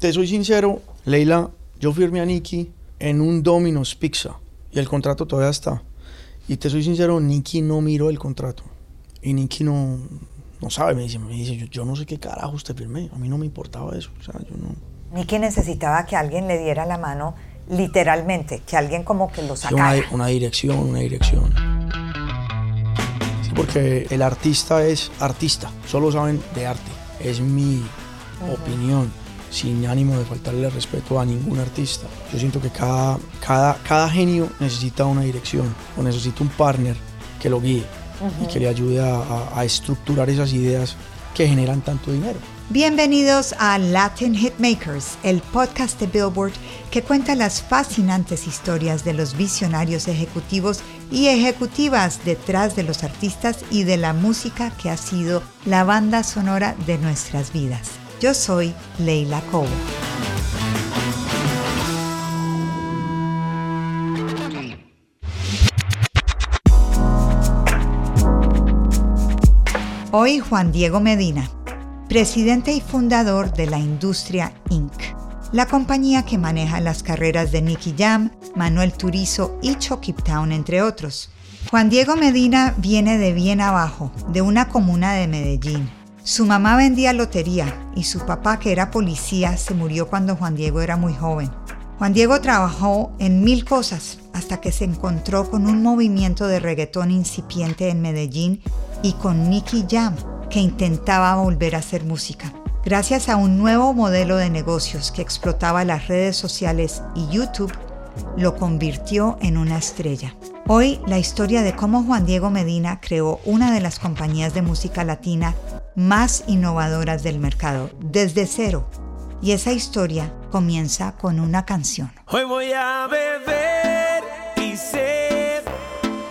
te soy sincero, Leila, yo firmé a Nicky en un Domino's Pizza y el contrato todavía está. Y te soy sincero, Nicky no miró el contrato. Y Nicky no, no sabe, me dice, me dice yo, yo no sé qué carajo usted firmé. A mí no me importaba eso. O sea, yo no. Nicky necesitaba que alguien le diera la mano literalmente, que alguien como que lo sacara. Una, una dirección, una dirección. Sí, porque el artista es artista, solo saben de arte. Es mi opinión, sin ánimo de faltarle respeto a ningún artista. Yo siento que cada, cada, cada genio necesita una dirección o necesita un partner que lo guíe y que le ayude a, a- a estructurar esas ideas que generan tanto dinero. Bienvenidos a Latin Hitmakers, el podcast de Billboard que cuenta las fascinantes historias de los visionarios ejecutivos y ejecutivas detrás de los artistas y de la música que ha sido la banda sonora de nuestras vidas. Yo soy Leila Cobo. Hoy Juan Diego Medina, presidente y fundador de la Industria Inc., la compañía que maneja las carreras de Nicky Jam, Manuel Turizo y Town, entre otros. Juan Diego Medina viene de bien abajo, de una comuna de Medellín. Su mamá vendía lotería y su papá, que era policía, se murió cuando Juan Diego era muy joven. Juan Diego trabajó en mil cosas hasta que se encontró con un movimiento de reggaetón incipiente en Medellín y con Nicky Jam, que intentaba volver a hacer música. Gracias a un nuevo modelo de negocios que explotaba las redes sociales y YouTube, lo convirtió en una estrella. Hoy la historia de cómo Juan Diego Medina creó una de las compañías de música latina más innovadoras del mercado, desde cero. Y esa historia comienza con una canción. Hoy voy a beber y sé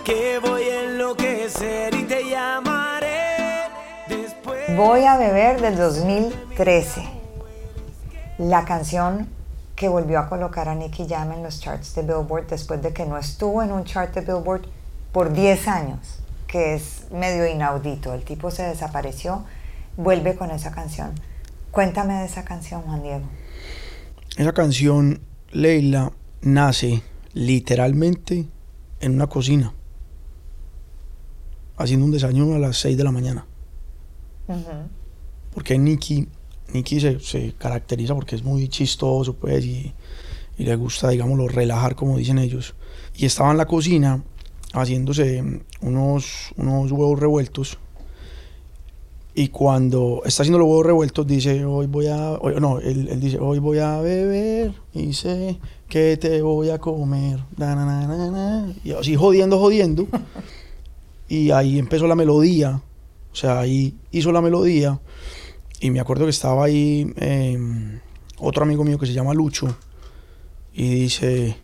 que voy a enloquecer y te llamaré después. Voy a beber del 2013. La canción que volvió a colocar a Nicky Jam en los charts de Billboard después de que no estuvo en un chart de Billboard por 10 años, que es medio inaudito. El tipo se desapareció, vuelve con esa canción. Cuéntame de esa canción, Juan Diego. Esa canción, Leila, nace literalmente en una cocina, haciendo un desayuno a las 6 de la mañana. Porque Nicky, Nicky se, se caracteriza porque es muy chistoso, pues, y, y le gusta, digámoslo, relajar, como dicen ellos. Y estaba en la cocina haciéndose unos, unos huevos revueltos. Y cuando está haciendo los huevos revueltos, dice, hoy voy a... hoy- no, él, él dice, hoy voy a beber y sé que te voy a comer. Na, na, na, na, na". Y así jodiendo, jodiendo. y ahí empezó la melodía. O sea, ahí hizo la melodía. Y me acuerdo que estaba ahí eh, otro amigo mío que se llama Lucho. Y dice,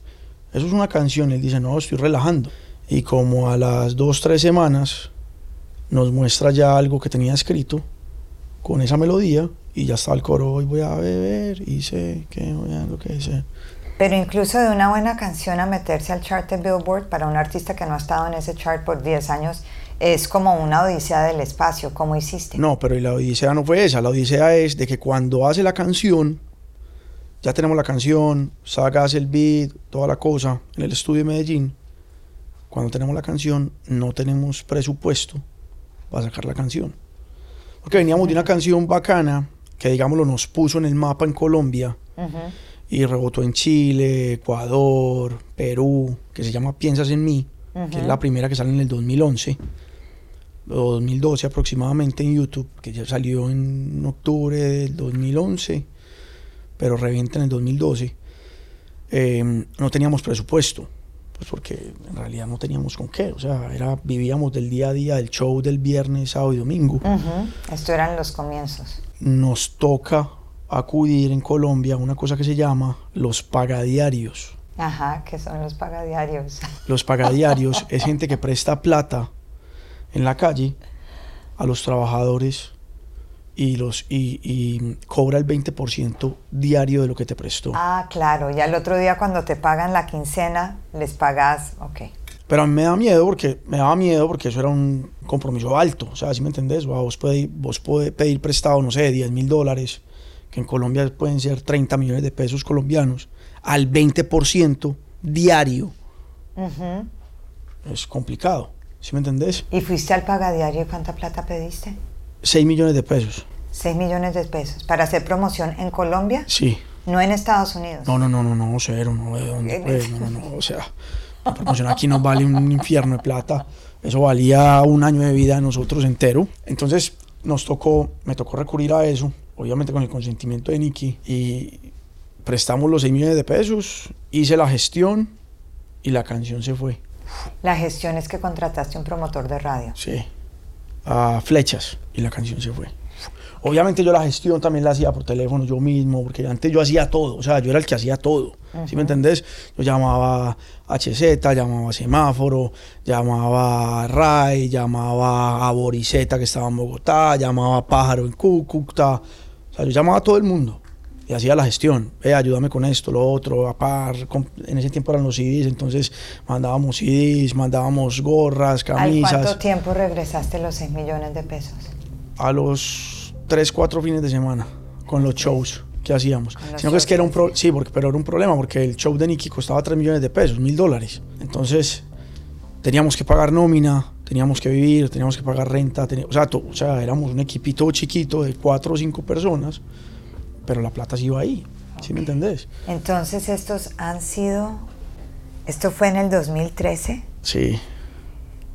eso es una canción. Él dice, no, estoy relajando. Y como a las dos, tres semanas nos muestra ya algo que tenía escrito con esa melodía y ya está el coro, hoy voy a beber y sé que voy a lo que dice. Pero incluso de una buena canción a meterse al chart de Billboard para un artista que no ha estado en ese chart por 10 años es como una odisea del espacio. ¿Cómo hiciste? No, pero la odisea no fue esa, la odisea es de que cuando hace la canción, ya tenemos la canción, Saga hace el beat, toda la cosa, en el estudio de Medellín, cuando tenemos la canción no tenemos presupuesto para sacar la canción. Porque veníamos de una canción bacana que digámoslo nos puso en el mapa en Colombia y rebotó en Chile, Ecuador, Perú, que se llama Piensas en mí, que es la primera que sale en el 2011 o 2012 aproximadamente en YouTube, que ya salió en octubre del 2011, pero revienta en el 2012. Eh, no teníamos presupuesto, pues porque en realidad no teníamos con qué, o sea, era, vivíamos del día a día, del show del viernes, sábado y domingo. Ujú, Esto eran los comienzos. Nos toca acudir en Colombia a una cosa que se llama los pagadiarios. Ajá, que son los pagadiarios. Los pagadiarios es gente que presta plata en la calle a los trabajadores y, los, y, y cobra el 20% diario de lo que te prestó. Ah, claro, ya el otro día cuando te pagan la quincena, les pagas, ok. Pero a mí me da miedo porque me daba miedo porque eso era un compromiso alto. O sea, si me entendés, vos podés, vos podés pedir prestado, no sé, 10 mil dólares, que en Colombia pueden ser 30 millones de pesos colombianos, al 20% diario. Es complicado. ¿Sí me entendés? ¿Y fuiste al pagadiario y cuánta plata pediste? 6 millones de pesos. 6 millones de pesos. ¿Para hacer promoción en Colombia? Sí. No en Estados Unidos. No, no, no, no, no, cero, no, ¿de dónde? Pues? No, no, no, o sea, la promoción aquí nos vale un infierno de plata. Eso valía un año de vida de nosotros entero. Entonces nos tocó, me tocó recurrir a eso, obviamente con el consentimiento de Nicky, y prestamos los 6 millones de pesos, hice la gestión y la canción se fue. La gestión es que contrataste un promotor de radio. Sí, a flechas y la canción se fue. Obviamente yo la gestión también la hacía por teléfono yo mismo, porque antes yo hacía todo, o sea, yo era el que hacía todo, ¿sí me entendés? Yo llamaba a HZ, llamaba a Semáforo, llamaba a RAI, llamaba a Boriseta que estaba en Bogotá, llamaba a Pájaro en Cúcuta, o sea, yo llamaba a todo el mundo y hacía la gestión, ve, ayúdame con esto, lo otro, a par, con- en ese tiempo eran los CDs, entonces mandábamos CDs, mandábamos gorras, ¿Al camisas, cuánto tiempo regresaste los 6 millones de pesos? a los 3, 4 fines de semana con los shows que hacíamos. Sino que es que era un pro- sí, porque, pero era un problema porque el show de Nicky costaba 3 millones de pesos, mil dólares. Entonces teníamos que pagar nómina, teníamos que vivir, teníamos que pagar renta, o, sea, o sea, éramos un equipito chiquito de 4 o 5 personas, pero la plata se iba ahí, ¿sí me entendés? Entonces estos han sido, esto fue en el 2013, Sí,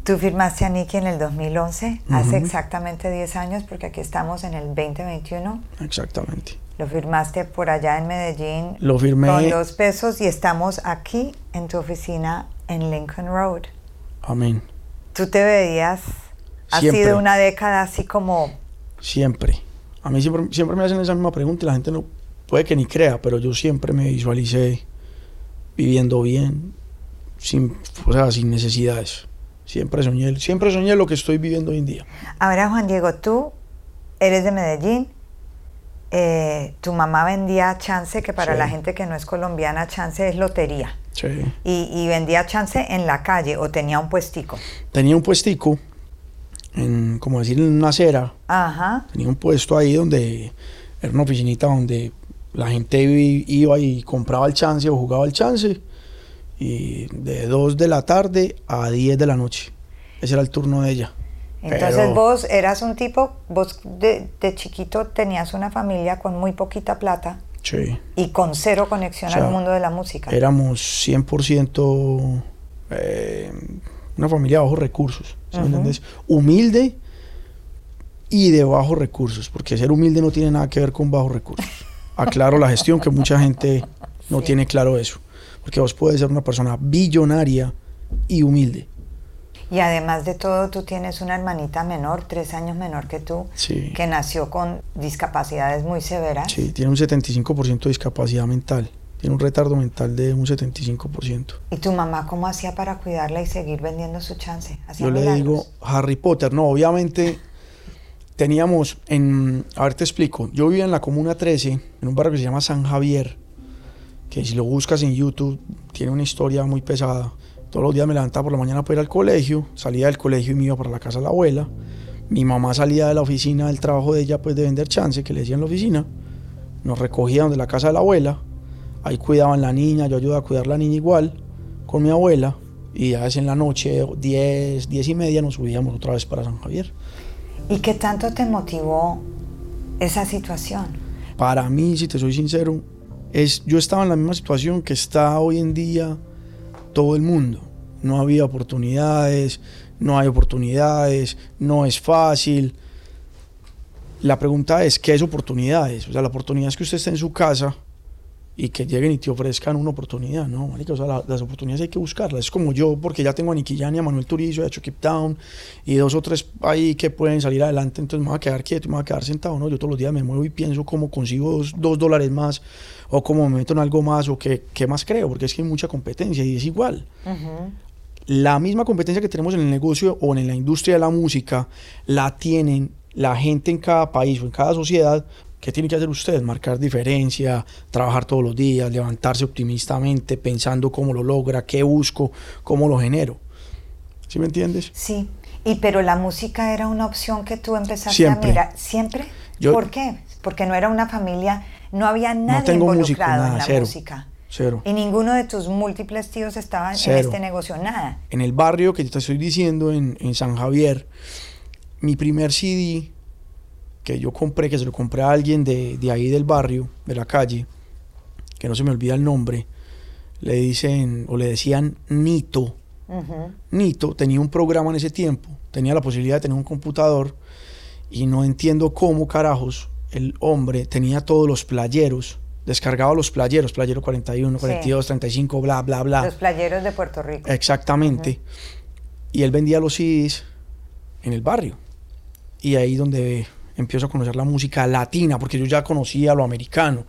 tú firmaste a Nicky en el 2011, hace exactamente 10 años, porque aquí estamos en el 2021, exactamente. lo firmaste por allá en Medellín Lo firmé- con dos pesos y estamos aquí en tu oficina en Lincoln Road. Amén. ¿Tú te veías, ha Siempre. sido una década así como, Siempre. A mí siempre, siempre me hacen esa misma pregunta y la gente no puede que ni crea, pero yo siempre me visualicé viviendo bien, sin, o sea, sin necesidades. Siempre soñé, siempre soñé lo que estoy viviendo hoy en día. ahora Juan Diego, tú eres de Medellín, eh, tu mamá vendía chance, que para Sí. la gente que no es colombiana, chance es lotería. Sí. Y, y vendía chance en la calle o tenía un puestico. Tenía un puestico, en, como decir, en una acera. Ajá. Tenía un puesto ahí donde era una oficinita donde la gente iba y compraba el chance o jugaba el chance. Y de 2 de la tarde a 10 de la noche. Ese era el turno de ella. Entonces Pero- vos eras un tipo, vos de, de chiquito tenías una familia con muy poquita plata Sí. y con cero conexión O sea, al mundo de la música. Éramos 100% eh, una familia de bajos recursos, Humilde y de bajos recursos, porque ser humilde no tiene nada que ver con bajos recursos. Aclaro la gestión, que mucha gente no Sí. tiene claro eso, porque vos puedes ser una persona billonaria y humilde. Y además de todo, tú tienes una hermanita menor, tres años menor que tú, Sí. que nació con discapacidades muy severas. Sí, tiene un 75% de discapacidad mental, tiene un retardo mental de un 75%. ¿Y tu mamá cómo hacía para cuidarla y seguir vendiendo su chance? ¿Hacía Yo le digo Harry Potter, no, obviamente teníamos en, a ver te explico, yo vivía en la Comuna 13, en un barrio que se llama San Javier, que si lo buscas en YouTube tiene una historia muy pesada. Todos los días me levantaba por la mañana para ir al colegio, salía del colegio y me iba para la casa de la abuela. Mi mamá salía de la oficina del trabajo de ella, pues de vender chance, que le decían en la oficina. Nos recogían de la casa de la abuela, ahí cuidaban la niña, yo ayudaba a cuidar la niña igual con mi abuela. Y ya es en la noche, 10, 10 y media, nos subíamos otra vez para San Javier. ¿Y qué tanto te motivó esa situación? Para mí, si te soy sincero, es, yo estaba en la misma situación que está hoy en día todo el mundo. No había oportunidades, no hay oportunidades, no es fácil. La pregunta es, ¿qué es oportunidades? O sea, la oportunidad es que usted esté en su casa y que lleguen y te ofrezcan una oportunidad, ¿no? Marica, o sea, la- las oportunidades hay que buscarlas. Es como yo, porque ya tengo a Nicky Jan y a Manuel Turizo, hecho Keep Down y dos o tres ahí que pueden salir adelante, entonces me voy a quedar quieto, me voy a quedar sentado, ¿no? Yo todos los días me muevo y pienso cómo consigo dos, dos dólares más o cómo me meto en algo más o qué, qué más creo, porque es que hay mucha competencia y es igual. La misma competencia que tenemos en el negocio o en la industria de la música, la tienen la gente en cada país o en cada sociedad. ¿Qué tiene que hacer usted? Marcar diferencia, trabajar todos los días, levantarse optimistamente, pensando cómo lo logra, qué busco, cómo lo genero. ¿Sí me entiendes? Sí, y pero la música era una opción que tú empezaste Siempre. a mirar. ¿Siempre? Yo- ¿Por qué? Porque no era una familia, no había nadie tengo músico, involucrado nada, en la cero. música. Cero. Y ninguno de tus múltiples tíos estaba en Cero. este negocio, nada. En el barrio que te estoy diciendo, en, en San Javier, mi primer CD que yo compré, que se lo compré a alguien de, de ahí del barrio, de la calle, que no se me olvida el nombre, le dicen o le decían Nito. Nito tenía un programa en ese tiempo, tenía la posibilidad de tener un computador y no entiendo cómo carajos el hombre tenía todos los playeros, descargaba los playeros, playero 41, 42, 35, bla, bla, bla. Los playeros de Puerto Rico. Exactamente. Y él vendía los CDs en el barrio. Y ahí donde empiezo a conocer la música latina, porque yo ya conocía lo americano.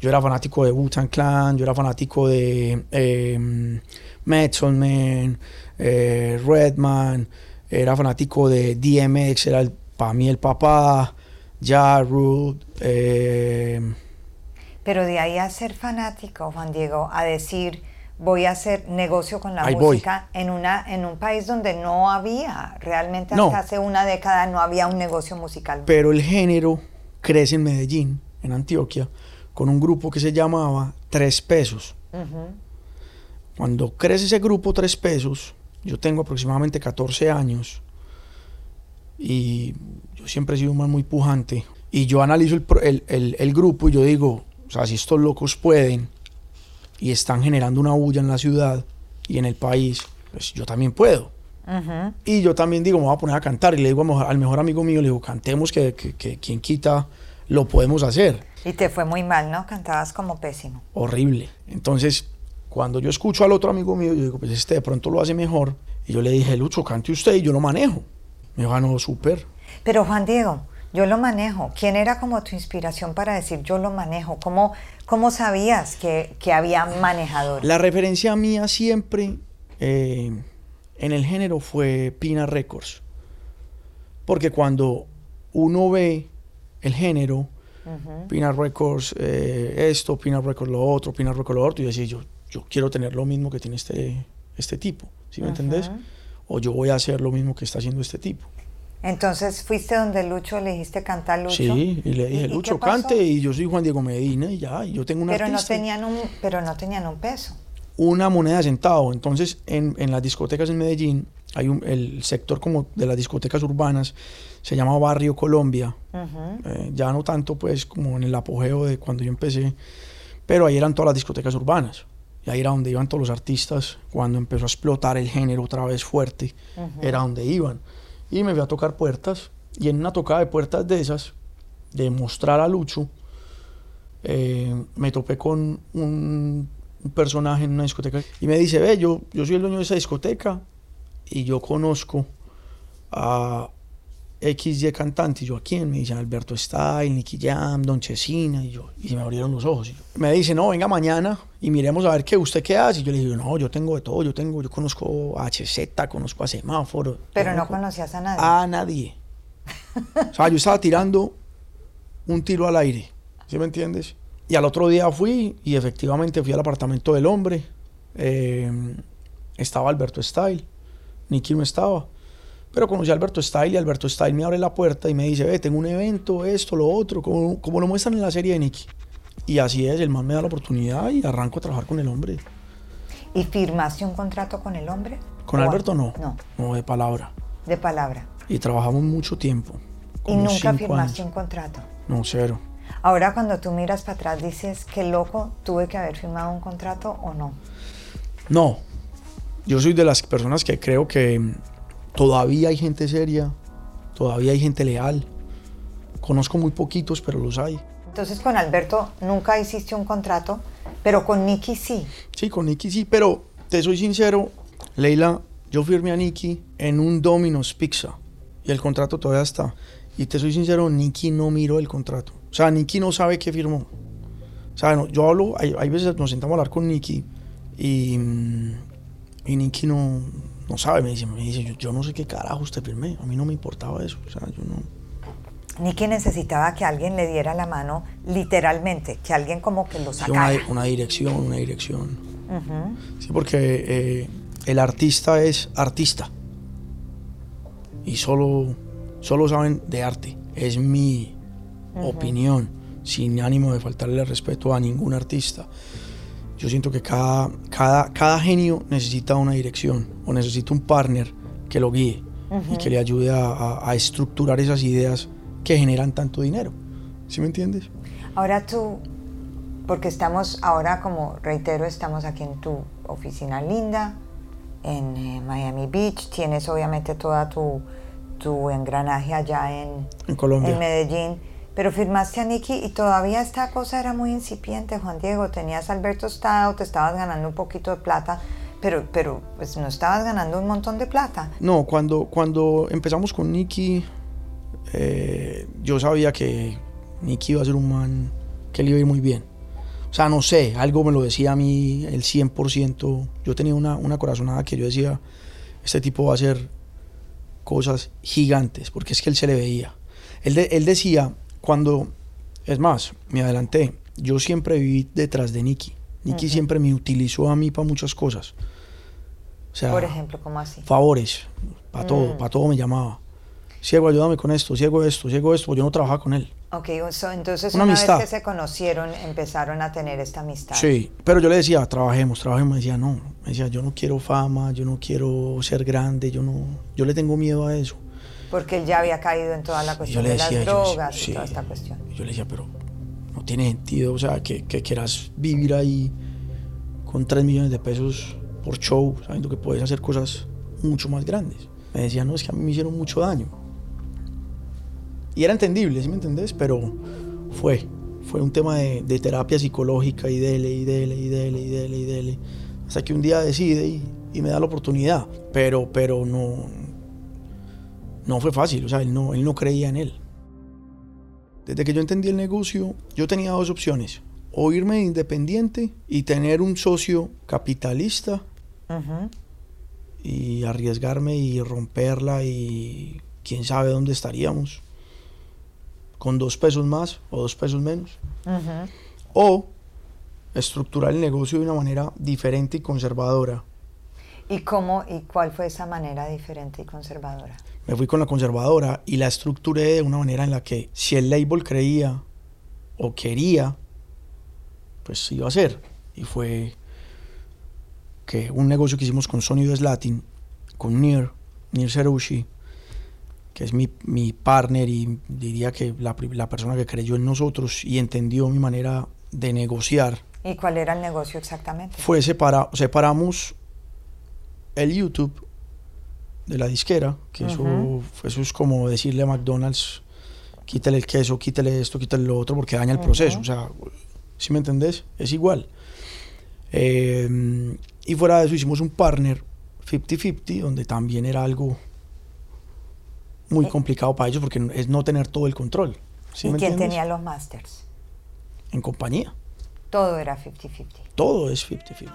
Yo era fanático de Wu-Tang Clan, yo era fanático de eh, Method Man, eh, Redman, era fanático de DMX, era para mí el papá, Ja eh, Pero de ahí a ser fanático, Juan Diego, a decir voy a hacer negocio con la Ahí voy. música en una en un país donde no había realmente No. hace una década no había un negocio musical. pero el género crece en Medellín, en Antioquia, con un grupo que se llamaba Tres Pesos. Cuando crece ese grupo Tres Pesos, yo tengo aproximadamente 14 años y yo siempre he sido un man muy pujante. Y yo analizo el, el- el- el grupo y yo digo, o sea, si estos locos pueden y están generando una bulla en la ciudad y en el país, pues yo también puedo. Y yo también digo, me voy a poner a cantar. Y le digo a al mejor amigo mío, le digo, cantemos que, que, que quien quita lo podemos hacer. Y te fue muy mal, ¿no? Cantabas como pésimo. Horrible. Entonces, cuando yo escucho al otro amigo mío, yo digo, pues este de pronto lo hace mejor. Y yo le dije, Lucho, cante usted y yo lo manejo. Me dijo, ah, no, súper. Pero Juan Diego, yo lo manejo. ¿Quién era como tu inspiración para decir yo lo manejo? ¿Cómo, cómo sabías que, que había manejadores? La referencia mía siempre eh, en el género fue Pina Records. Porque cuando uno ve el género, Pina Records eh, esto, Pina Records lo otro, Pina Records lo otro, y decir, yo, yo quiero tener lo mismo que tiene este, este tipo, ¿sí me entendés? O yo voy a hacer lo mismo que está haciendo este tipo. Entonces fuiste donde Lucho, le dijiste cantar Lucho. Sí, y le ¿Y- dije, y qué Lucho, pasó? cante, y yo soy Juan Diego Medina, y ya, y yo tengo una Pero no tenían un, pero no tenían un peso. una moneda de centavo. Entonces, en, en las discotecas en Medellín, hay un, el sector como de las discotecas urbanas, se llama Barrio Colombia. Ujú. Eh, ya no tanto pues como en el apogeo de cuando yo empecé, pero ahí eran todas las discotecas urbanas. Y ahí era donde iban todos los artistas cuando empezó a explotar el género otra vez fuerte. Era donde iban. Y me fui a tocar puertas. Y en una tocada de puertas de esas, de mostrar a Lucho, eh, me topé con un, un personaje en una discoteca y me dice, ve, yo, yo soy el dueño de esa discoteca y yo conozco a XY cantante. Y yo, ¿a quién? Me dice Alberto Style, Nicky Jam, Don Chesina. Y, yo, y se me abrieron los ojos. Y yo- me dice, no, venga mañana y miremos a ver qué usted qué hace. Y yo le digo, no, yo tengo de todo. Yo tengo, yo conozco a HZ, conozco a Semáforo. Pero no conocías a nadie. a nadie. O sea, yo estaba tirando un tiro al aire. ¿Sí me entiendes? Y al otro día fui y efectivamente fui al apartamento del hombre. Eh, estaba Alberto Style. Nicky no estaba. Pero conocí a Alberto Style y Alberto Style me abre la puerta y me dice, ve, tengo un evento, esto, lo otro, como, como lo muestran en la serie de Nicky. Y así es, el man me da la oportunidad y arranco a trabajar con el hombre. ¿Y firmaste un contrato con el hombre? Con ¿O- Alberto no, No, no de palabra. de palabra. Y trabajamos mucho tiempo. Y nunca firmaste años. un contrato. No, cero. Ahora cuando tú miras para atrás dices, qué loco, tuve que haber firmado un contrato o no. No, yo soy de las personas que creo que todavía hay gente seria, todavía hay gente leal. Conozco muy poquitos, pero los hay. Entonces con Alberto nunca hiciste un contrato, Pero con Nicky sí. Sí, con Nicky sí, pero te soy sincero, Leila, yo firmé a Nicky en un Domino's Pizza y el contrato todavía está. Y te soy sincero, Nicky no miró el contrato. O sea, Nicky no sabe qué firmó. O sea, no, yo hablo, hay, hay veces nos sentamos a hablar con Nicky y, mm, y Nicky no, no sabe, me dice, me dice yo, yo no sé qué carajo usted firmé, a mí no me importaba eso. O sea, yo no... Nicky necesitaba que alguien le diera la mano literalmente, que alguien como que lo una, sacara. di- una dirección, una dirección. Sí, porque eh, el artista es artista. Y solo, solo saben de arte. Es mi opinión, sin ánimo de faltarle respeto a ningún artista. Yo siento que cada, cada, cada genio necesita una dirección o necesita un partner que lo guíe y que le ayude a, a- a estructurar esas ideas que generan tanto dinero. ¿Sí me entiendes? Ahora tú, porque estamos ahora, como reitero, estamos aquí en tu oficina linda, en eh, Miami Beach, tienes obviamente toda tu, tu engranaje allá en, En Colombia. en Medellín, pero firmaste a Nicky y todavía esta cosa era muy incipiente, Juan Diego, tenías a Alberto Estado, te estabas ganando un poquito de plata, pero, pero pues no estabas ganando un montón de plata. No, cuando, cuando empezamos con Nicky, eh, yo sabía que Nicky iba a ser un man que le iba a ir muy bien. O sea, no sé, algo me lo decía a mí el 100%. Yo tenía una, una corazonada que yo decía, este tipo va a hacer cosas gigantes, porque es que él se le veía. Él, de- él decía, cuando, es más, me adelanté, yo siempre viví detrás de Nicky. Nicky siempre me utilizó a mí para muchas cosas. O sea, Por ejemplo, ¿cómo así? favores, para todo, para todo me llamaba. Ciego, ayúdame con esto, ciego esto, ciego esto, yo no trabajaba con él. Ok, so, entonces Una una, amistad. vez que se conocieron empezaron a tener esta amistad. Sí, pero yo le decía, trabajemos, trabajemos, me decía, no, me decía, yo no quiero fama, yo no quiero ser grande, yo no, yo le tengo miedo a eso. Porque él ya había caído en toda la yo cuestión le de decía, las yo, drogas sí, y toda esta cuestión. yo le decía, pero no tiene sentido, o sea, que, que quieras vivir ahí con 3 millones de pesos por show, sabiendo que puedes hacer cosas mucho más grandes. Me decía, no, es que a mí me hicieron mucho daño. Y era entendible, ¿sí me entendés? Pero fue, fue un tema de, de terapia psicológica y dele, y dele, y dele, y dele, y dele. Hasta que un día decide y, y me da la oportunidad. Pero, pero no, no fue fácil, o sea, él no, él no creía en él. Desde que yo entendí el negocio, yo tenía dos opciones. O irme de independiente y tener un socio capitalista Ujú. y arriesgarme y romperla y quién sabe dónde estaríamos. Con dos pesos más o dos pesos menos. O estructurar el negocio de una manera diferente y conservadora. ¿Y cómo y cuál fue esa manera diferente y conservadora? Me fui con la conservadora y la estructuré de una manera en la que si el label creía o quería, pues iba a ser. Y fue que un negocio que hicimos con Sony US Latin, con Nir, Nir Serushi, que es mi, mi partner y diría que la, la persona que creyó en nosotros y entendió mi manera de negociar, ¿Y cuál era el negocio exactamente? fue separar, separamos el YouTube de la disquera, que eso, eso es como decirle a McDonald's, quítale el queso, quítale esto, quítale lo otro, porque daña el proceso. O sea, si me entendés? Es igual. Eh, y fuera de eso hicimos un partner 50-50, donde también era algo muy complicado para ellos, porque es no tener todo el control. ¿sí ¿Y me quién entiendes? tenía los masters? En compañía. Todo era 50-50. Todo es 50-50.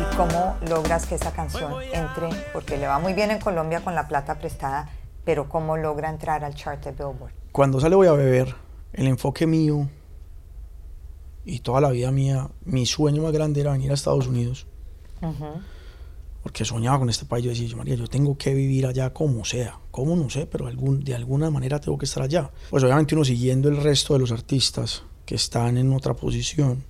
¿Y cómo logras que esa canción entre? Porque le va muy bien en Colombia con la plata prestada, pero ¿cómo logra entrar al chart de Billboard? cuando sale voy a beber, el enfoque mío y toda la vida mía, mi sueño más grande era venir a Estados Unidos. Porque soñaba con este país. Yo decía, yo, María, yo tengo que vivir allá como sea. Como no sé, pero algún, de alguna manera tengo que estar allá. Pues obviamente uno siguiendo el resto de los artistas que están en otra posición,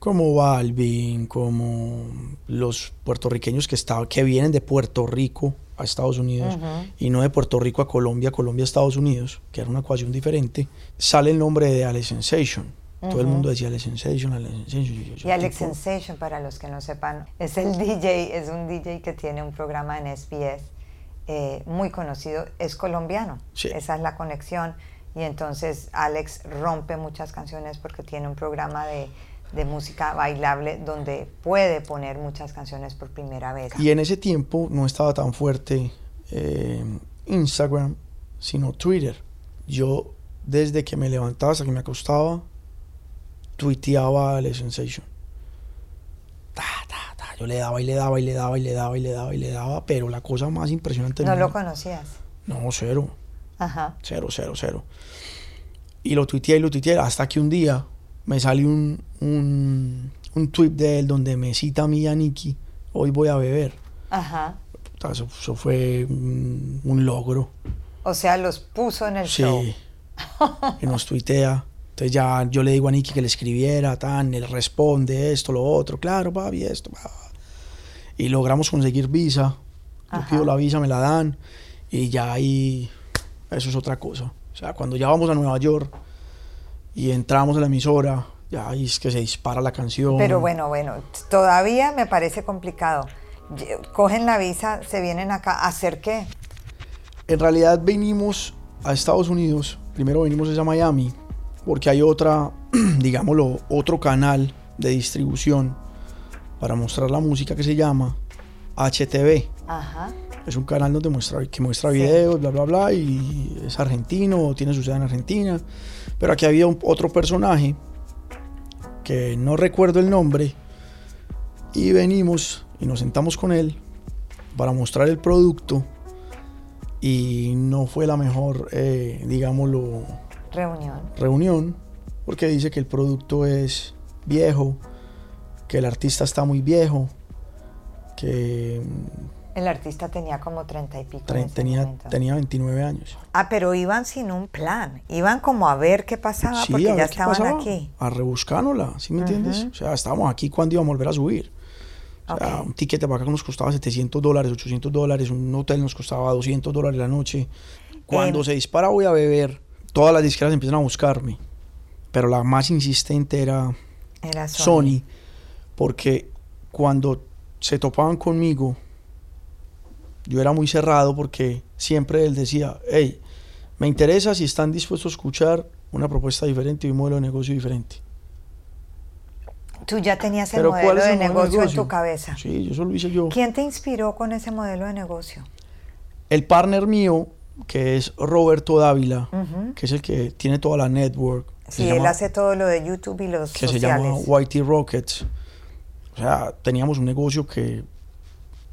como Balvin, como los puertorriqueños que, está, que vienen de Puerto Rico a Estados Unidos y no de Puerto Rico a Colombia, Colombia a Estados Unidos, que era una ecuación diferente, sale el nombre de Alex Sensation. Todo el mundo decía Alex Sensation, Alex Sensation. Yo- yo- Y Alex tipo, Sensation, para los que no sepan, es el DJ, es un DJ que tiene un programa en SBS eh, muy conocido, es colombiano. Sí. Esa es la conexión. Y entonces Alex rompe muchas canciones porque tiene un programa de, de música bailable donde puede poner muchas canciones por primera vez. Y en ese tiempo no estaba tan fuerte eh, Instagram, sino Twitter. Yo, desde que me levantaba hasta que me acostaba, tuiteaba a Sensation. Ta, ta, ta. Yo le daba y le daba y le daba y le daba y le daba y le daba, pero la cosa más impresionante ¿No lo conocías? No, cero. Ajá. Cero, cero, cero. Y lo tuiteé y lo tuiteé hasta que un día me salió un, un, un tweet de él donde me cita a mí y a Nicky, hoy voy a beber. Ajá. Eso, eso fue un, un logro. O sea, los puso en el Sí. show. Y nos tuitea. Entonces ya yo le digo a Nicky que le escribiera, tan, él responde esto, lo otro, claro, papi, esto. pa. Y logramos conseguir visa. Yo Ajá. pido la visa, me la dan. Y ya ahí, eso es otra cosa. O sea, cuando ya vamos a Nueva York y entramos a la emisora, ya ahí es que se dispara la canción. Pero bueno, bueno, todavía me parece complicado. Cogen la visa, se vienen acá. ¿A hacer qué? En realidad venimos a Estados Unidos, primero venimos a Miami, porque hay otra, digámoslo, otro canal de distribución para mostrar la música que se llama HTV. Ajá. Es un canal donde muestra, que muestra Sí. videos, bla, bla, bla, y es argentino, tiene su sede en Argentina. Pero aquí había un- otro personaje que no recuerdo el nombre, y venimos y nos sentamos con él para mostrar el producto y no fue la mejor, eh, digámoslo, Reunión. reunión, porque dice que el producto es viejo, que el artista está muy viejo, que mm, El artista tenía como treinta y pico. tre- tenía, tenía 29 años. Ah, pero iban sin un plan. Iban como a ver qué pasaba Sí, porque ya estaban pasaba, aquí. A rebuscándola, ¿sí me entiendes? O sea, estábamos aquí cuando íbamos a volver a subir. O sea, un ticket de acá nos costaba 700 dólares, 800 dólares, un hotel nos costaba 200 dólares la noche. Cuando Em. se dispara voy a beber, todas las disqueras empiezan a buscarme. Pero la más insistente era Era Sony. Sony, porque cuando se topaban conmigo, yo era muy cerrado porque siempre él decía, hey, me interesa si están dispuestos a escuchar una propuesta diferente y un modelo de negocio diferente. Tú ya tenías el Pero ¿cuál modelo de el negocio en tu cabeza. Sí, eso lo hice yo. ¿Quién te inspiró con ese modelo de negocio? El partner mío, que es Roberto Dávila, Ujú. que es el que tiene toda la network, Sí, él llama- hace todo lo de YouTube y los que se llama sociales. YT Rockets. O sea, teníamos un negocio que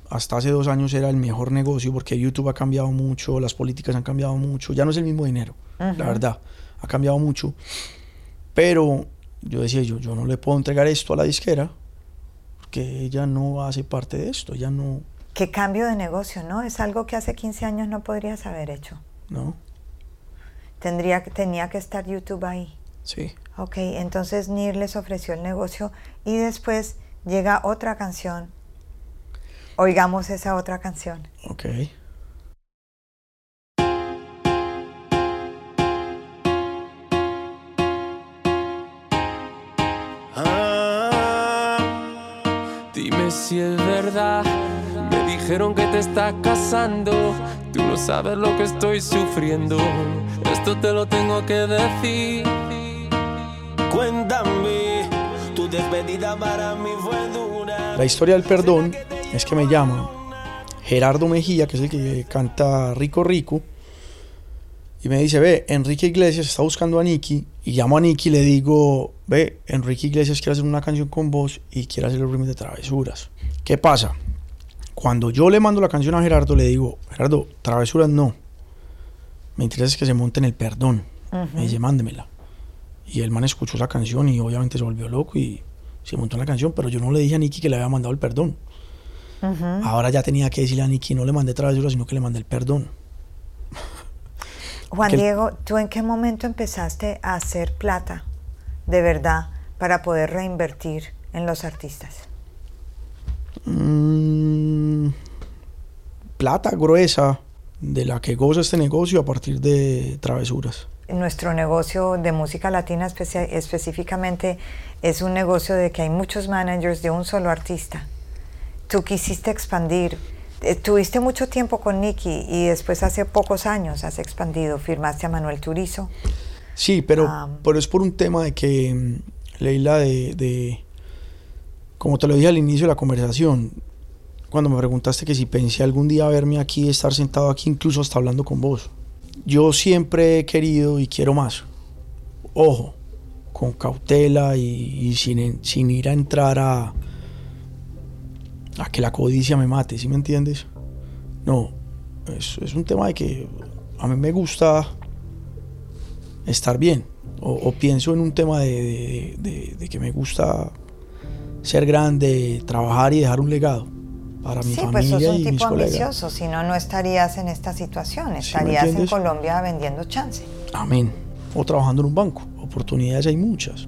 hasta hace dos años era el mejor negocio porque YouTube ha cambiado mucho, las políticas han cambiado mucho, ya no es el mismo dinero, la verdad, ha cambiado mucho. Pero yo decía, yo, yo no le puedo entregar esto a la disquera porque ella no hace parte de esto, ella no, Qué cambio de negocio, ¿no? Es algo que hace 15 años no podrías haber hecho. ¿no? Tendría, que- tenía que estar YouTube ahí. Sí. Ok, entonces Nir les ofreció el negocio y después llega otra canción. Oigamos esa otra canción. Ok. Dime si es verdad. Me dijeron que te estás casando. Tú no sabes lo que estoy sufriendo. Esto te lo tengo que decir. cuéntame, tu despedida para mí fue dura. La historia del perdón es que me llama Gerardo Mejía, que es el que canta Rico Rico, y me dice, ve, Enrique Iglesias está buscando a Nicky, y llamo a Nicky y le digo, ve, Enrique Iglesias quiere hacer una canción con vos y quiere hacer el remix de Travesuras. ¿Qué pasa? Cuando yo le mando la canción a Gerardo, le digo, Gerardo, Travesuras no. Me interesa es que se monte en el perdón. Me dice, mándemela. Y el man escuchó esa canción y obviamente se volvió loco y se montó en la canción, pero yo no le dije a Nicky que le había mandado el perdón. Ahora ya tenía que decirle a Nicky, no le mandé travesura, sino que le mandé el perdón. Juan Que Diego, ¿tú en qué momento empezaste a hacer plata de verdad para poder reinvertir en los artistas? Mm, plata gruesa de la que goza este negocio a partir de travesuras. Nuestro negocio de música latina específicamente es un negocio de que hay muchos managers de un solo artista. Tú quisiste expandir Estuviste mucho tiempo con Nicky y después hace pocos años has expandido, firmaste a Manuel Turizo. Sí, pero, Ah. pero es por un tema de que, mm, Leila, de, de- como te lo dije al inicio de la conversación, cuando me preguntaste que si pensé algún día verme aquí, estar sentado aquí, incluso hasta hablando con vos. Yo siempre he querido y quiero más. Ojo, con cautela y, y sin, sin ir a entrar a, a que la codicia me mate, ¿sí me entiendes? No, es, es un tema de que a mí me gusta estar bien. O, o pienso en un tema de, de- de- de que me gusta ser grande, trabajar y dejar un legado para mi Sí, pues sos familia un y tipo ambicioso, si no, no estarías en esta situación, ¿Sí me estarías en? Colombia vendiendo chance. Amén. O trabajando en un banco. Oportunidades hay muchas.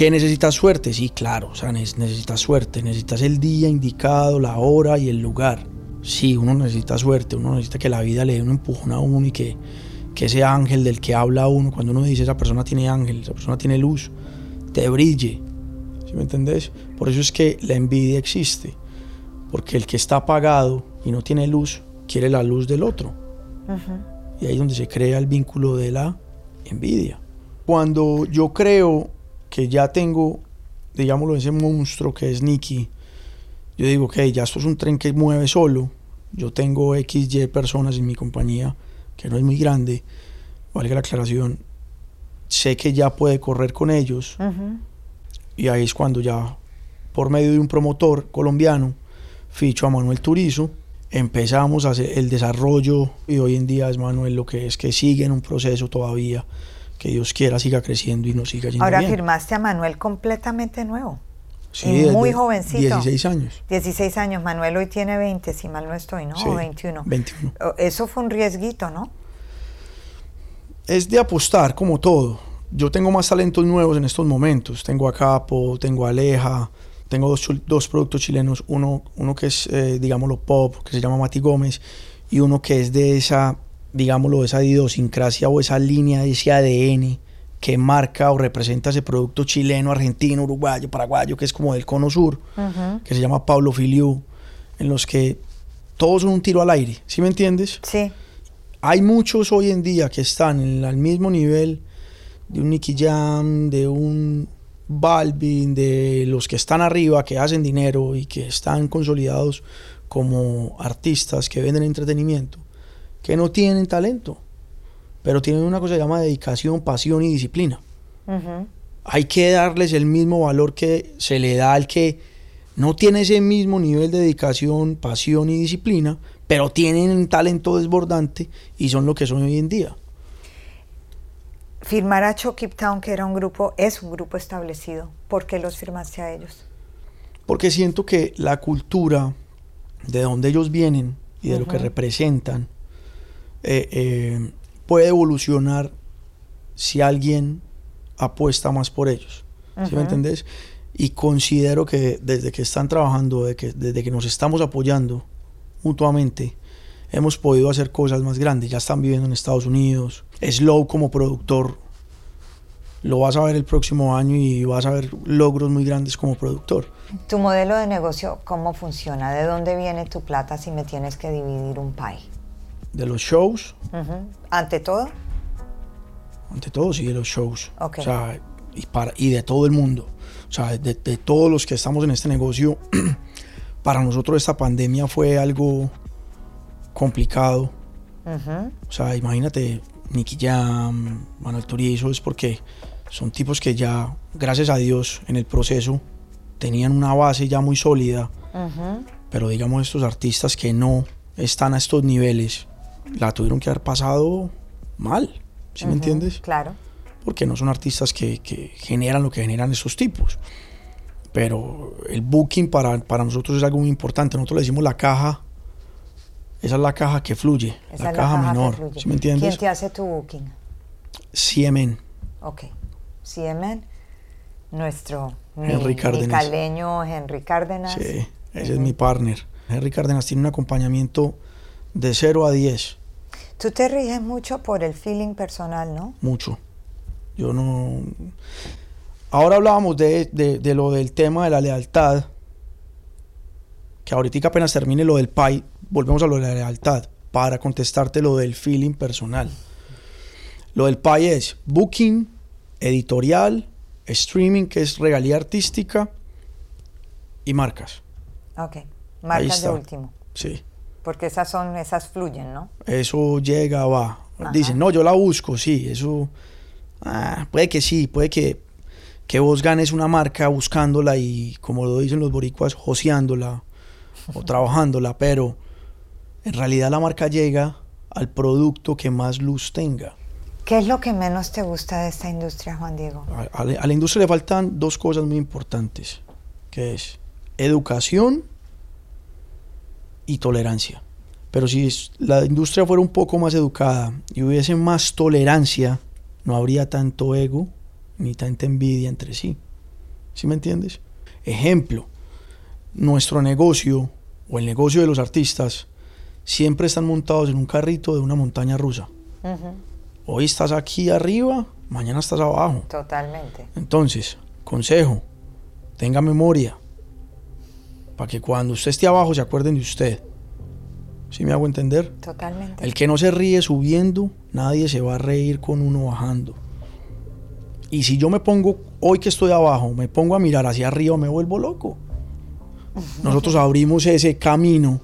¿Qué necesitas suerte? Sí, claro. O sea, ne- necesitas suerte. Necesitas el día indicado, la hora y el lugar. Sí, uno necesita suerte. Uno necesita que la vida le dé un empujón a uno y que, que ese ángel del que habla uno, cuando uno dice esa persona tiene ángel, esa persona tiene luz, te brille. ¿Sí me entendés? Por eso es que la envidia existe. Porque el que está apagado y no tiene luz, quiere la luz del otro. Y ahí es donde se crea el vínculo de la envidia. Cuando yo creo que ya tengo, digámoslo, ese monstruo que es Nicky, yo digo, ok, ya esto es un tren que mueve solo. Yo tengo XY personas en mi compañía, que no es muy grande, valga la aclaración. Sé que ya puede correr con ellos. Y ahí es cuando ya, por medio de un promotor colombiano, ficho a Manuel Turizo, empezamos a hacer el desarrollo y hoy en día es Manuel lo que es que sigue en un proceso todavía, que Dios quiera siga creciendo y nos siga yendo Ahora bien. firmaste a Manuel completamente nuevo. Sí, y muy jovencito. 16 años. 16 años, Manuel hoy tiene 20, si mal no estoy, ¿no? Sí, O 21. 21. O- Eso fue un riesguito, ¿no? Es de apostar como todo. Yo tengo más talentos nuevos en estos momentos. Tengo a Capo, tengo a Aleja, tengo dos, dos productos chilenos. Uno, uno que es, eh, digámoslo, pop, que se llama Mati Gómez, y uno que es de esa, digámoslo, esa idiosincrasia o esa línea, de ese ADN que marca o representa ese producto chileno, argentino, uruguayo, paraguayo, que es como del cono sur, que se llama Pablo Filiu, en los que todos son un tiro al aire. ¿Sí me entiendes? Sí. hay muchos hoy en día que están en al mismo nivel de un Nicky Jam, de un Balvin, de los que están arriba, que hacen dinero y que están consolidados como artistas que venden entretenimiento, que no tienen talento, pero tienen una cosa que se llama dedicación, pasión y disciplina. Hay que darles el mismo valor que se le da al que no tiene ese mismo nivel de dedicación, pasión y disciplina, pero tienen un talento desbordante y son lo que son hoy en día. Firmar a Chokip Town, que era un grupo, es un grupo establecido. ¿Por qué los firmaste a ellos? Porque siento que la cultura de donde ellos vienen y de lo que representan eh, eh, puede evolucionar si alguien apuesta más por ellos. ¿Sí me entendés? Y considero que desde que están trabajando, que, desde que nos estamos apoyando mutuamente, hemos podido hacer cosas más grandes. Ya están viviendo en Estados Unidos. Slow como productor, lo vas a ver el próximo año y vas a ver logros muy grandes como productor. Tu modelo de negocio, ¿cómo funciona? ¿De dónde viene tu plata si me tienes que dividir un pie? De los shows. Ante todo, ante todo sí de los shows. O sea, y, para, y de todo el mundo. O sea, de, de todos los que estamos en este negocio, para nosotros esta pandemia fue algo complicado. Ujú. O sea, imagínate, Nicky Jam, Manuel Turizo, es porque son tipos que ya, gracias a Dios, en el proceso tenían una base ya muy sólida. Pero digamos, estos artistas que no están a estos niveles, la tuvieron que haber pasado mal. ¿Sí me entiendes? Claro. porque no son artistas que, que generan lo que generan esos tipos. Pero el booking para, para nosotros es algo muy importante. Nosotros le decimos la caja, esa es la caja que fluye, Esa la es caja, que menor. fluye. ¿Sí me entiendes? ¿Quién te hace tu booking? CMN, Ok. CMN, nuestro mi, Henry mi Cárdenas. caleño Henry Cárdenas. sí, ese es mi partner. Henry Cárdenas tiene un acompañamiento de 0 a 10, Tú te riges mucho por el feeling personal, ¿no? mucho. Yo no... Ahora hablábamos de, de- de lo del tema de la lealtad que ahorita apenas termine lo del PAI, volvemos a lo de la lealtad, para contestarte lo del feeling personal. Lo del PAI es booking, editorial, streaming, que es regalía artística, y marcas. Ok. Marcas de último. Sí. Porque esas son, esas fluyen, ¿no? Eso llega, va. Ajá. Dicen, no, yo la busco, sí, eso. ah, puede que sí, puede que, que vos ganes una marca buscándola y, como lo dicen los boricuas, joseándola o trabajándola, pero en realidad la marca llega al producto que más luz tenga. ¿Qué es lo que menos te gusta de esta industria, Juan Diego? A, a la- a la industria le faltan dos cosas muy importantes, que es educación y tolerancia. Pero si la industria fuera un poco más educada y hubiese más tolerancia, no habría tanto ego ni tanta envidia entre sí. ¿Sí me entiendes? Ejemplo, nuestro negocio o el negocio de los artistas siempre están montados en un carrito de una montaña rusa. Hoy estás aquí arriba, mañana estás abajo. Totalmente. Entonces, consejo, tenga memoria, para que cuando usted esté abajo se acuerden de usted. ¿Sí me hago entender? Totalmente. El que no se ríe subiendo, nadie se va a reír con uno bajando. Y si yo me pongo, hoy que estoy abajo, me pongo a mirar hacia arriba, me vuelvo loco. Nosotros abrimos ese camino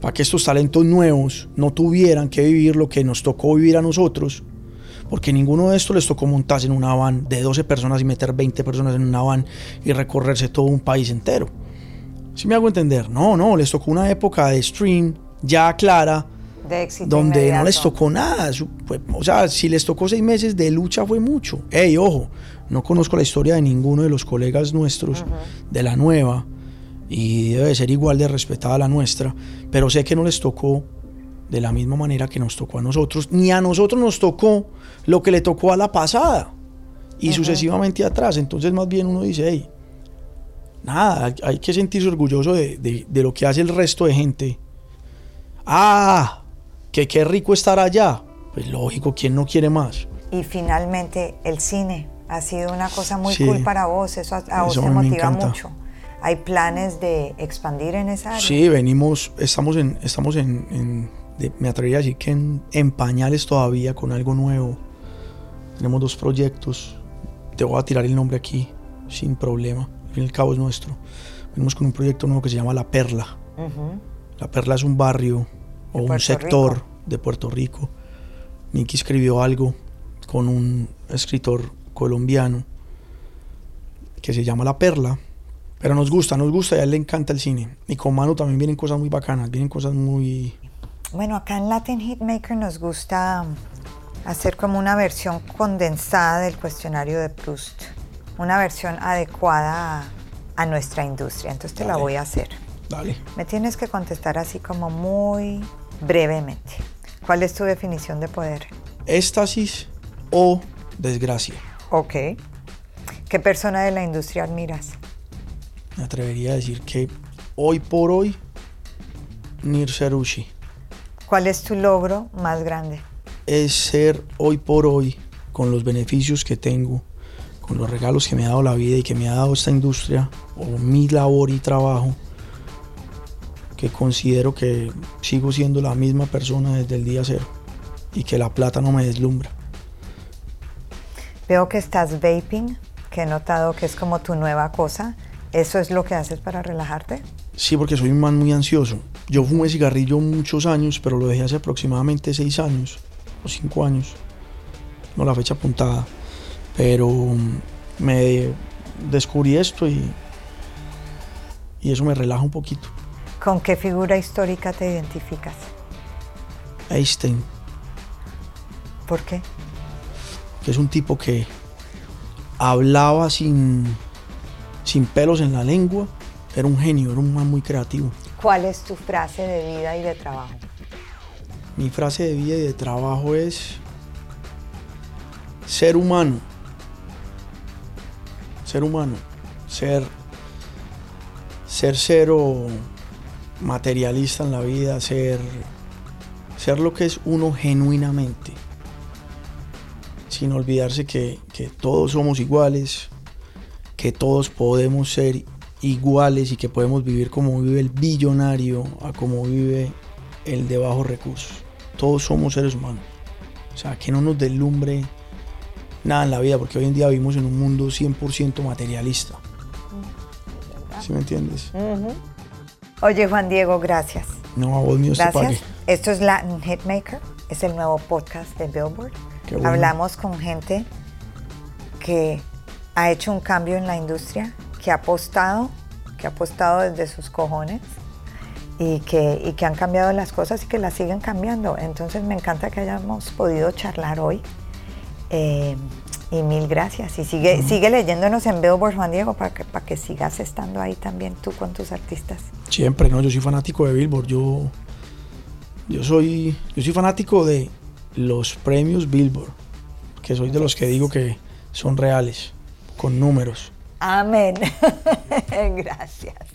para que estos talentos nuevos no tuvieran que vivir lo que nos tocó vivir a nosotros, porque ninguno de estos les tocó montarse en una van de 12 personas y meter 20 personas en una van y recorrerse todo un país entero. ¿Sí me hago entender? No, no, les tocó una época de stream ya clara, De éxito donde no inmediato. les tocó nada. O sea, si les tocó seis meses de lucha fue mucho. Ey, ojo, no conozco la historia de ninguno de los colegas nuestros de la nueva y debe de ser igual de respetada la nuestra, pero sé que no les tocó de la misma manera que nos tocó a nosotros, ni a nosotros nos tocó lo que le tocó a la pasada y sucesivamente atrás. Entonces más bien uno dice, hey, nada, hay, que sentirse orgulloso de, de- de lo que hace el resto de gente. Ah, que qué rico estar allá. Pues lógico, ¿quién no quiere más? Y finalmente el cine ha sido una cosa muy Sí. cool para vos, eso a, a vos te motiva mucho. Hay planes de expandir en esa área. Sí, venimos, estamos en, estamos en, en- de- me atrevería a decir que en, en pañales todavía con algo nuevo. Tenemos dos proyectos. Te voy a tirar el nombre aquí sin problema. Fin y al cabo es nuestro. Venimos con un proyecto nuevo que se llama La Perla. La Perla es un barrio o un sector Rico. de Puerto Rico. Nicky escribió algo con un escritor colombiano que se llama La Perla. Pero nos gusta, nos gusta y a él le encanta el cine. Y con Manu también vienen cosas muy bacanas, vienen cosas muy... Bueno, acá en Latin Hitmaker nos gusta hacer como una versión condensada del cuestionario de Proust, una versión adecuada a, a nuestra industria. Entonces te la voy a hacer. Dale. Me tienes que contestar así como muy brevemente. ¿Cuál es tu definición de poder? Éxtasis o desgracia. Ok. ¿Qué persona de la industria admiras? Me atrevería a decir que hoy por hoy, Nir Serushi ¿Cuál es tu logro más grande? es ser hoy por hoy, con los beneficios que tengo, con los regalos que me ha dado la vida y que me ha dado esta industria, o mi labor y trabajo, que considero que sigo siendo la misma persona desde el día cero y que la plata no me deslumbra. Veo que estás vaping, que he notado que es como tu nueva cosa. ¿Eso es lo que haces para relajarte? Sí, porque soy un man muy ansioso. Yo fumé cigarrillo muchos años, pero lo dejé hace aproximadamente seis años o cinco años. No la fecha apuntada. Pero me descubrí esto y, y eso me relaja un poquito. ¿Con qué figura histórica te identificas? Einstein, ¿Por qué? que es un tipo que hablaba sin, sin pelos en la lengua, era un genio, era un man muy creativo. ¿Cuál es tu frase de vida y de trabajo? Mi frase de vida y de trabajo es ser humano. Ser humano. Ser, ser cero materialista en la vida, ser, ser lo que es uno genuinamente. Sin olvidarse que, que todos somos iguales, que todos podemos ser iguales y que podemos vivir como vive el billonario a como vive el de bajos recursos. Todos somos seres humanos. O sea, que no nos deslumbre nada en la vida, porque hoy en día vivimos en un mundo 100% materialista. ¿Sí me entiendes? Oye, Juan Diego, gracias. No, a vos mío. Gracias. Esto es Latin Hitmaker, es el nuevo podcast de Billboard. Qué bueno. Hablamos con gente que ha hecho un cambio en la industria, que ha apostado, que ha apostado desde sus cojones y que, y que han cambiado las cosas y que las siguen cambiando. Entonces me encanta que hayamos podido charlar hoy. Eh, y mil gracias. Y sigue, sigue leyéndonos en Billboard, Juan Diego, para que, para que sigas estando ahí también tú con tus artistas. Siempre, no, yo soy fanático de Billboard. Yo, yo soy, yo soy fanático de los premios Billboard, que soy de los que digo que son reales, con números. Amén. gracias.